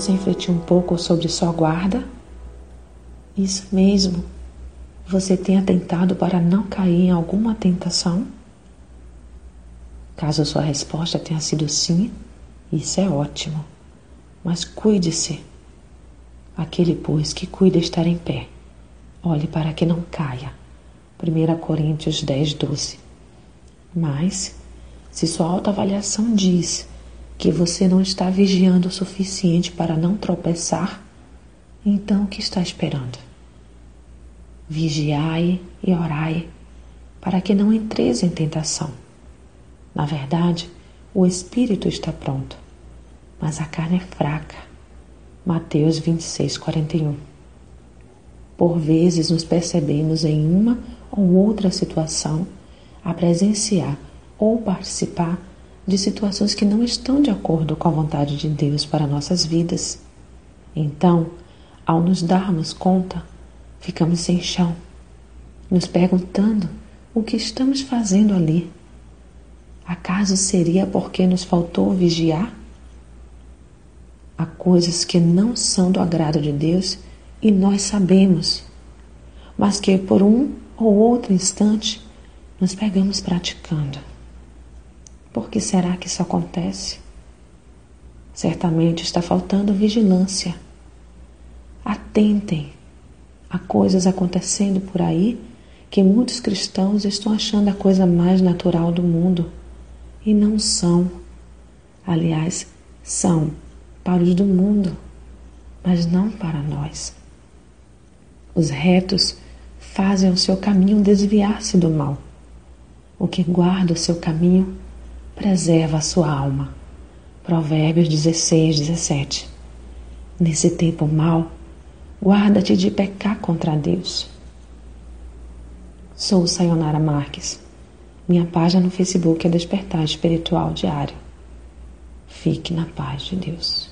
Vamos refletir um pouco sobre sua guarda? Isso mesmo. Você tem atentado para não cair em alguma tentação? Caso sua resposta tenha sido sim, isso é ótimo. Mas cuide-se. Aquele, pois, que cuida estar em pé, olhe para que não caia. 1 Coríntios 10, 12. Mas, se sua autoavaliação diz que você não está vigiando o suficiente para não tropeçar, então o que está esperando? Vigiai e orai para que não entreis em tentação. Na verdade, o espírito está pronto, mas a carne é fraca. Mateus 26, 41. Por vezes nos percebemos em uma ou outra situação a presenciar ou participar de situações que não estão de acordo com a vontade de Deus para nossas vidas. Então, ao nos darmos conta, ficamos sem chão, nos perguntando o que estamos fazendo ali Acaso seria porque nos faltou vigiar? Há coisas que não são do agrado de Deus e nós sabemos, mas que por um ou outro instante nos pegamos praticando. Por que será que isso acontece? Certamente está faltando vigilância. Atentem a coisas acontecendo por aí que muitos cristãos estão achando a coisa mais natural do mundo e não são. Aliás, são para os do mundo, mas não para nós. Os retos fazem o seu caminho desviar-se do mal. O que guarda o seu caminho preserva a sua alma. Provérbios 16, 17. Nesse tempo mau, guarda-te de pecar contra Deus. Sou Sayonara Marques minha página no Facebook é Despertar Espiritual Diário. Fique na paz de Deus.